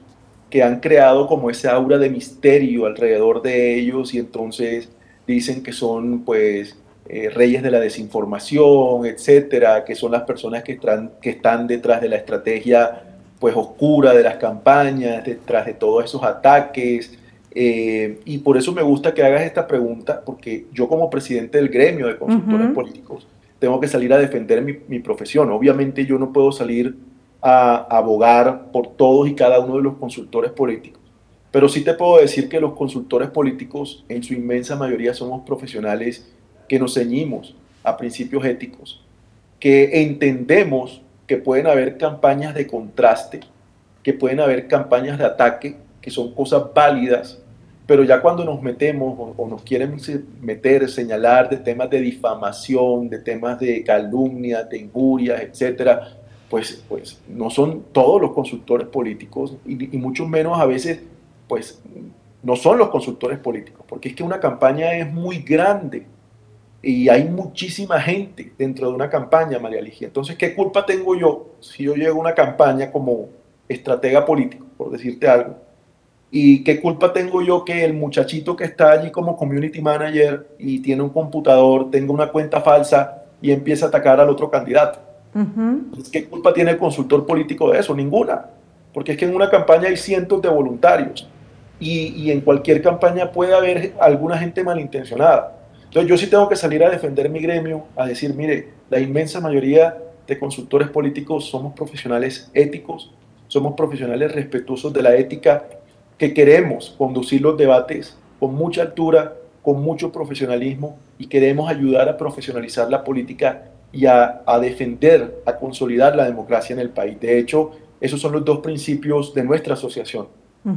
que han creado como ese aura de misterio alrededor de ellos y entonces dicen que son pues eh, reyes de la desinformación, etcétera, que son las personas que están, que están detrás de la estrategia pues oscura de las campañas, detrás de todos esos ataques. Eh, y por eso me gusta que hagas esta pregunta, porque yo como presidente del gremio de consultores políticos tengo que salir a defender mi, mi profesión. Obviamente yo no puedo salir a abogar por todos y cada uno de los consultores políticos. Pero sí te puedo decir que los consultores políticos en su inmensa mayoría somos profesionales que nos ceñimos a principios éticos, que entendemos que pueden haber campañas de contraste, que pueden haber campañas de ataque, que son cosas válidas, pero ya cuando nos metemos o, nos quieren meter, señalar de temas de difamación, de temas de calumnia, de injurias, etcétera, pues, pues no son todos los consultores políticos y, mucho menos a veces, pues no son los consultores políticos, porque es que una campaña es muy grande y hay muchísima gente dentro de una campaña, María Ligia. Entonces, ¿qué culpa tengo yo si yo llego a una campaña como estratega político, por decirte algo? ¿Y qué culpa tengo yo que el muchachito que está allí como community manager y tiene un computador tenga una cuenta falsa y empiece a atacar al otro candidato? ¿Qué culpa tiene el consultor político de eso? Ninguna. Porque es que en una campaña hay cientos de voluntarios y, y en cualquier campaña puede haber alguna gente malintencionada. Entonces yo sí tengo que salir a defender mi gremio, a decir, mire, la inmensa mayoría de consultores políticos somos profesionales éticos, somos profesionales respetuosos de la ética, que queremos conducir los debates con mucha altura, con mucho profesionalismo y queremos ayudar a profesionalizar la política y a, defender, a consolidar la democracia en el país. De hecho, esos son los dos principios de nuestra asociación.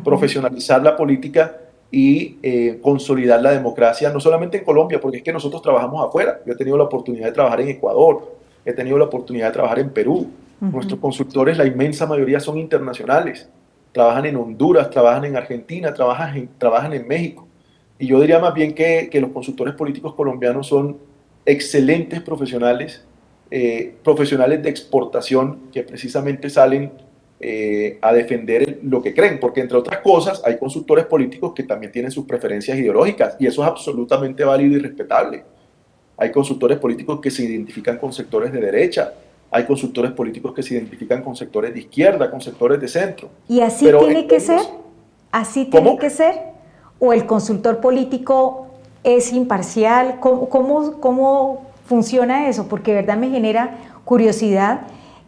Profesionalizar la política y eh, consolidar la democracia, no solamente en Colombia, porque es que nosotros trabajamos afuera. Yo he tenido la oportunidad de trabajar en Ecuador, he tenido la oportunidad de trabajar en Perú. Nuestros consultores, la inmensa mayoría son internacionales. Trabajan en Honduras, trabajan en Argentina, trabajan en, trabajan en México. Y yo diría más bien que, que los consultores políticos colombianos son excelentes profesionales eh, profesionales de exportación que precisamente salen eh, a defender lo que creen, porque entre otras cosas hay consultores políticos que también tienen sus preferencias ideológicas y eso es absolutamente válido y respetable. Hay consultores políticos que se identifican con sectores de derecha, hay consultores políticos que se identifican con sectores de izquierda, con sectores de centro. ¿Y así tiene que ser? ¿Así tiene que ser? ¿O el consultor político es imparcial? ¿Cómo, cómo, cómo funciona eso, porque de verdad me genera curiosidad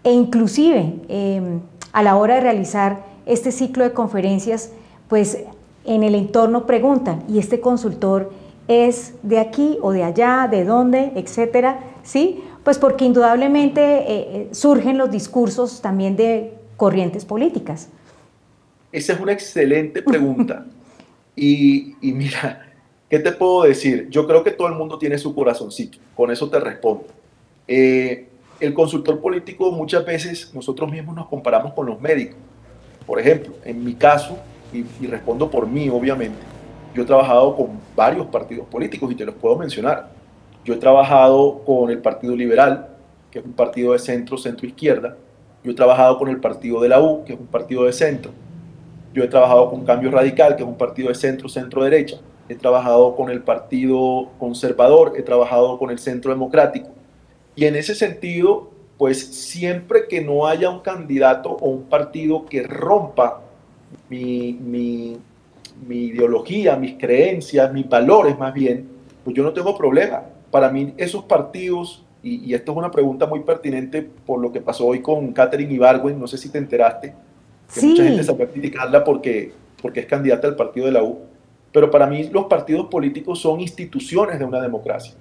e inclusive em, a la hora de realizar este ciclo de conferencias, pues en el entorno preguntan, ¿y este consultor es de aquí o de allá, de dónde, etcétera? ¿Sí? Pues porque indudablemente eh, eh, surgen los discursos también de corrientes políticas. Esa es una excelente pregunta. y, y mira, ¿Qué te puedo decir? Yo creo que todo el mundo tiene su corazoncito, con eso te respondo. Eh, el consultor político muchas veces nosotros mismos nos comparamos con los médicos. Por ejemplo, en mi caso, y, y respondo por mí obviamente, yo he trabajado con varios partidos políticos y te los puedo mencionar. Yo he trabajado con el Partido Liberal, que es un partido de centro, centro-izquierda. Yo he trabajado con el Partido de la U, que es un partido de centro. Yo he trabajado con Cambio Radical, que es un partido de centro, centro-derecha he trabajado con el Partido Conservador, he trabajado con el Centro Democrático. Y en ese sentido, pues siempre que no haya un candidato o un partido que rompa mi, mi, mi ideología, mis creencias, mis valores más bien, pues yo no tengo problema. Para mí esos partidos, y, esto es una pregunta muy pertinente por lo que pasó hoy con Catherine Ibargüen, no sé si te enteraste, que mucha gente se va a criticarla porque, porque es candidata al partido de la U, pero para mí los partidos políticos son instituciones de una democracia.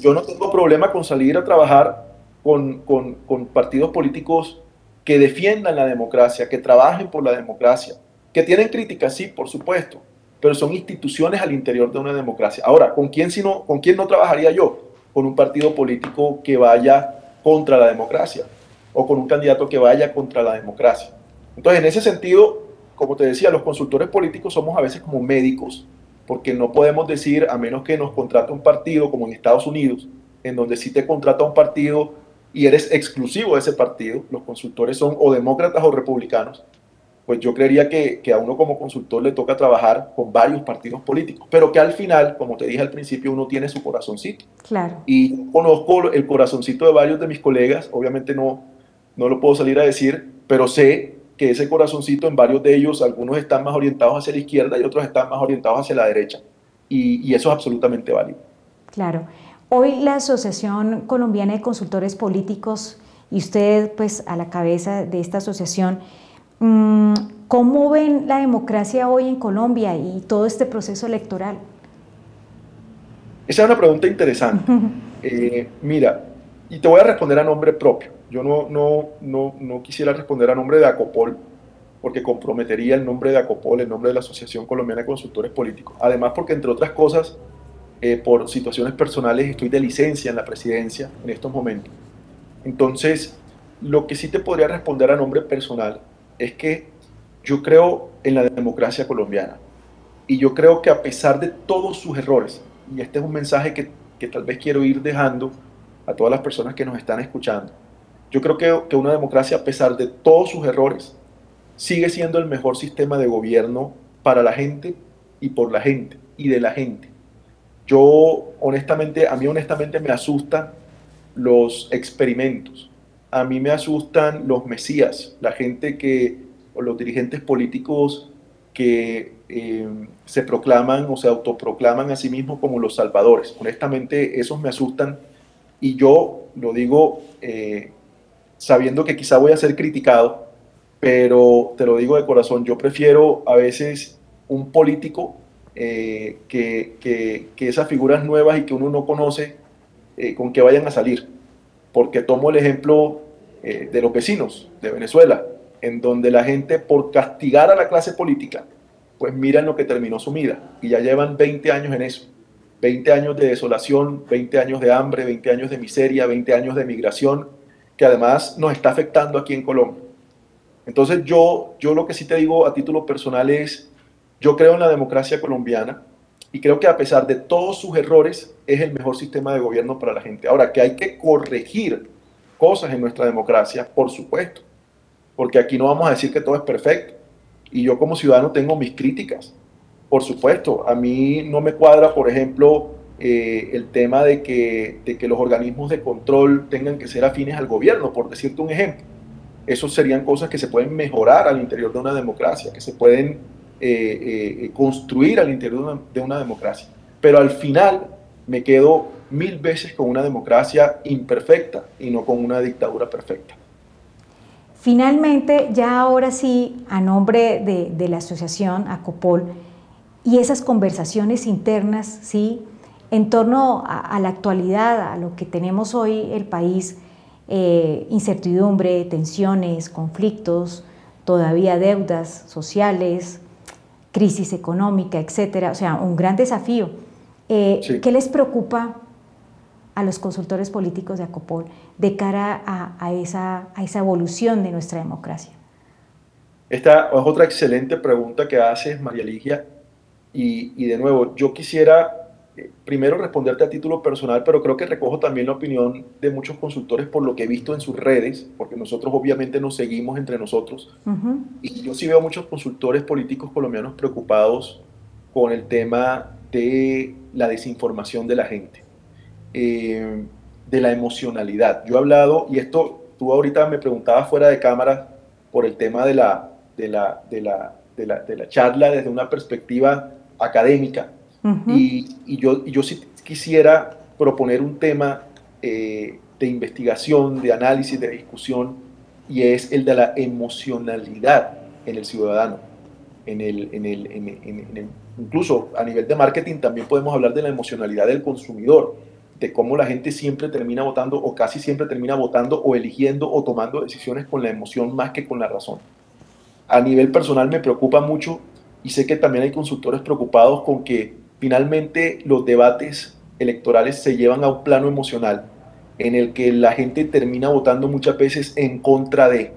Yo no tengo problema con salir a trabajar con, con, con partidos políticos que defiendan la democracia, que trabajen por la democracia, que tienen críticas, sí, por supuesto, pero son instituciones al interior de una democracia. Ahora, ¿con quién, si no, ¿con quién no trabajaría yo? Con un partido político que vaya contra la democracia o con un candidato que vaya contra la democracia. Entonces, en ese sentido, como te decía, los consultores políticos somos a veces como médicos, porque no podemos decir, a menos que nos contrate un partido como en Estados Unidos, en donde sí te contrata un partido y eres exclusivo de ese partido, los consultores son o demócratas o republicanos, pues yo creería que, que, a uno como consultor le toca trabajar con varios partidos políticos, pero que al final, como te dije al principio, uno tiene su corazoncito. Claro. Y conozco el corazoncito de varios de mis colegas, obviamente no, no lo puedo salir a decir, pero sé que ese corazoncito en varios de ellos, algunos están más orientados hacia la izquierda y otros están más orientados hacia la derecha. Y, y eso es absolutamente válido. Claro. Hoy la Asociación Colombiana de Consultores Políticos, y usted pues a la cabeza de esta asociación, Mm, ¿Cómo ven la democracia hoy en Colombia y todo este proceso electoral? Esa es una pregunta interesante. Eh, mira, y te voy a responder a nombre propio. Yo no, no, no, no quisiera responder a nombre de Acopol, porque comprometería el nombre de Acopol, el nombre de la Asociación Colombiana de Consultores Políticos. Además, porque entre otras cosas, eh, por situaciones personales estoy de licencia en la presidencia en estos momentos. Entonces, lo que sí te podría responder a nombre personal es que yo creo en la democracia colombiana y yo creo que a pesar de todos sus errores, y este es un mensaje que, que tal vez quiero ir dejando a todas las personas que nos están escuchando, yo creo que, que una democracia a pesar de todos sus errores sigue siendo el mejor sistema de gobierno para la gente y por la gente y de la gente. Yo honestamente, a mí honestamente me asustan los experimentos a mí me asustan los mesías, la gente que, o los dirigentes políticos que eh, se proclaman o se autoproclaman a sí mismos como los salvadores. Honestamente, esos me asustan y yo lo digo eh, sabiendo que quizá voy a ser criticado, pero te lo digo de corazón, yo prefiero a veces un político eh, que, que, esas figuras nuevas y que uno no conoce con que vayan a salir porque tomo el ejemplo eh, de los vecinos de Venezuela, en donde la gente por castigar a la clase política, pues miran lo que terminó su vida y ya llevan 20 años en eso. 20 años de desolación, 20 años de hambre, 20 años de miseria, 20 años de migración, que además nos está afectando aquí en Colombia. Entonces yo, yo lo que sí te digo a título personal es, yo creo en la democracia colombiana, y creo que a pesar de todos sus errores, es el mejor sistema de gobierno para la gente. Ahora, que hay que corregir cosas en nuestra democracia, por supuesto, porque aquí no vamos a decir que todo es perfecto. Y yo como ciudadano tengo mis críticas, por supuesto. A mí no me cuadra, por ejemplo, eh, el tema de que, de que los organismos de control tengan que ser afines al gobierno, por decirte un ejemplo. Esos serían cosas que se pueden mejorar al interior de una democracia, que se pueden eh, eh, construir al interior de una, democracia. Pero al final me quedo mil veces con una democracia imperfecta y no con una dictadura perfecta. Finalmente, ya ahora sí, a nombre de, la asociación ACOPOL y esas conversaciones internas, sí, en torno a, la actualidad, a lo que tenemos hoy el país, eh, incertidumbre, tensiones, conflictos, todavía deudas sociales, crisis económica, etcétera, o sea, un gran desafío. Eh, ¿Qué les preocupa a los consultores políticos de Acopol de cara a, esa, a esa evolución de nuestra democracia? Esta es otra excelente pregunta que haces, María Ligia. Y, y de nuevo, yo quisiera primero responderte a título personal, pero creo que recojo también la opinión de muchos consultores por lo que he visto en sus redes, porque nosotros obviamente nos seguimos entre nosotros. Y yo sí veo muchos consultores políticos colombianos preocupados con el tema de la desinformación de la gente. Eh, de la emocionalidad. Yo he hablado, y esto tú ahorita me preguntabas fuera de cámara por el tema de la, de la, de la, de la, de la charla desde una perspectiva académica. Y, y, yo, yo sí quisiera proponer un tema eh, de investigación, de análisis, de discusión, y es el de la emocionalidad en el ciudadano. En el, en el, en incluso a nivel de marketing también podemos hablar de la emocionalidad del consumidor, de cómo la gente siempre termina votando o casi siempre termina votando o eligiendo o tomando decisiones con la emoción más que con la razón. A nivel personal me preocupa mucho y sé que también hay consultores preocupados con que finalmente los debates electorales se llevan a un plano emocional en el que la gente termina votando muchas veces en contra de,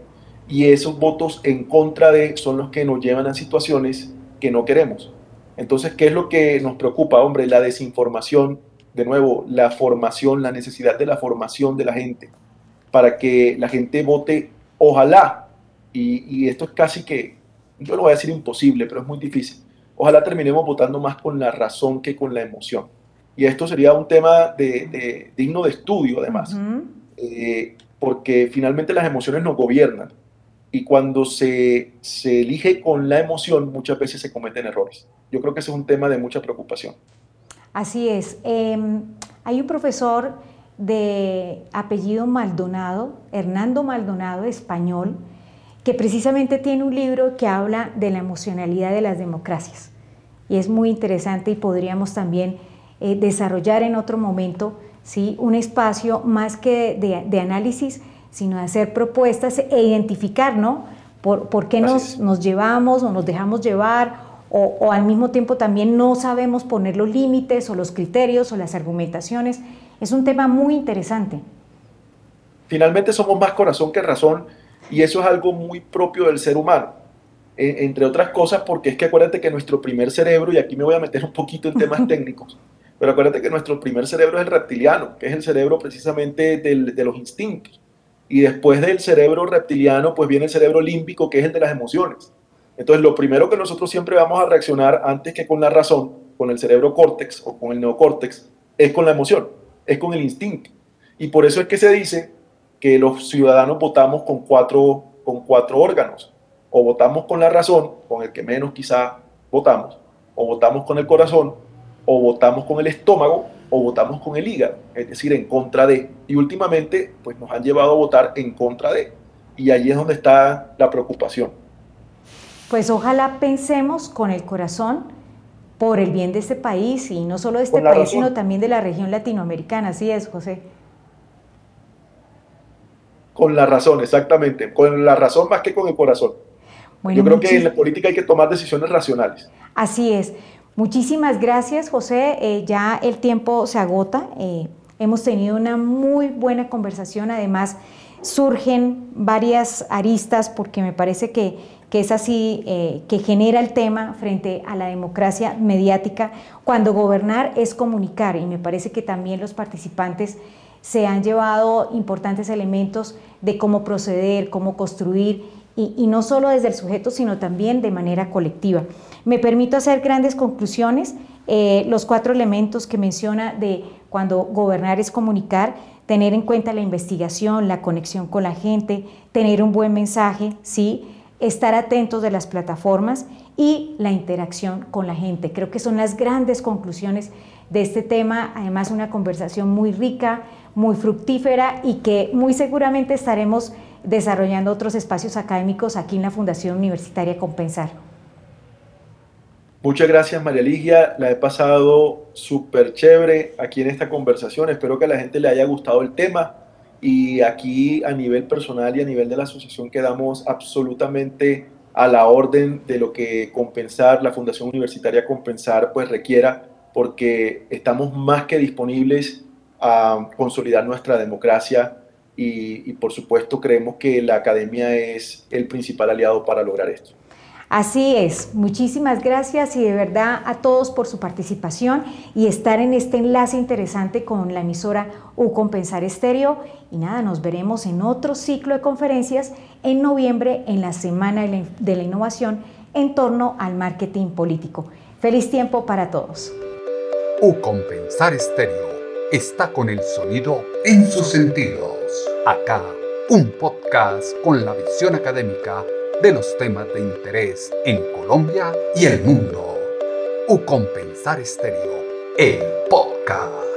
y esos votos en contra de son los que nos llevan a situaciones que no queremos. Entonces, ¿qué es lo que nos preocupa, hombre? La desinformación, de nuevo, la formación, la necesidad de la formación de la gente, para que la gente vote, ojalá, y, esto es casi que, yo lo voy a decir imposible, pero es muy difícil, ojalá terminemos votando más con la razón que con la emoción y esto sería un tema de, digno de estudio además, eh, porque finalmente las emociones nos gobiernan y cuando se, se, elige con la emoción muchas veces se cometen errores. Yo creo que ese es un tema de mucha preocupación. Así es. Em, hay un profesor de apellido Maldonado, Hernando Maldonado, español, que precisamente tiene un libro que habla de la emocionalidad de las democracias. Y es muy interesante y podríamos también eh, desarrollar en otro momento ¿sí? un espacio más que de, análisis, sino de hacer propuestas e identificar ¿no? por, por qué nos, nos, llevamos o nos dejamos llevar o, o, al mismo tiempo también no sabemos poner los límites o los criterios o las argumentaciones. Es un tema muy interesante. Finalmente somos más corazón que razón y eso es algo muy propio del ser humano. Entre otras cosas porque es que acuérdate que nuestro primer cerebro, y aquí me voy a meter un poquito en temas técnicos, pero acuérdate que nuestro primer cerebro es el reptiliano, que es el cerebro precisamente de los instintos. Y después del cerebro reptiliano, pues viene el cerebro límbico, que es el de las emociones. Entonces, lo primero que nosotros siempre vamos a reaccionar antes que con la razón, con el cerebro córtex o con el neocórtex, es con la emoción, es con el instinto. Y por eso es que se dice que los ciudadanos votamos con cuatro, con cuatro órganos. O votamos con la razón, con el que menos quizá votamos, o votamos con el corazón, o votamos con el estómago o votamos con el hígado, es decir, en contra de. Y últimamente, pues nos han llevado a votar en contra de. Y ahí es donde está la preocupación. Pues ojalá pensemos con el corazón por el bien de este país y no solo de este país, sino también de la región latinoamericana. Así es, José. Con la razón, exactamente. Con la razón más que con el corazón. Yo creo que en la política hay que tomar decisiones racionales. Así es. Muchísimas gracias, José. Eh, ya el tiempo se agota. Eh, hemos tenido una muy buena conversación. Además, surgen varias aristas porque me parece que, es así eh, que genera el tema frente a la democracia mediática, cuando gobernar es comunicar. Y me parece que también los participantes se han llevado importantes elementos de cómo proceder, cómo construir, y, no solo desde el sujeto, sino también de manera colectiva. Me permito hacer grandes conclusiones. Eh, los cuatro elementos que menciona de cuando gobernar es comunicar, tener en cuenta la investigación, la conexión con la gente, tener un buen mensaje, sí, estar atentos de las plataformas y la interacción con la gente. Creo que son las grandes conclusiones de este tema, además una conversación muy rica, muy fructífera y que muy seguramente estaremos desarrollando otros espacios académicos aquí en la Fundación Universitaria Compensar. Muchas gracias María Ligia, la he pasado súper chévere aquí en esta conversación, espero que a la gente le haya gustado el tema. Y aquí a nivel personal y a nivel de la asociación quedamos absolutamente a la orden de lo que compensar, la Fundación Universitaria Compensar pues requiera, porque estamos más que disponibles a consolidar nuestra democracia y, y por supuesto creemos que la academia es el principal aliado para lograr esto. Así es, muchísimas gracias y de verdad a todos por su participación y estar en este enlace interesante con la emisora U Compensar Estéreo. Y nada, nos veremos en otro ciclo de conferencias en noviembre en la Semana de la Innovación en torno al marketing político. Feliz tiempo para todos. U Compensar Estéreo está con el sonido en sus sentidos. Acá, un podcast con la visión académica de los temas de interés en Colombia y el mundo. U Compensar Estéreo, el podcast.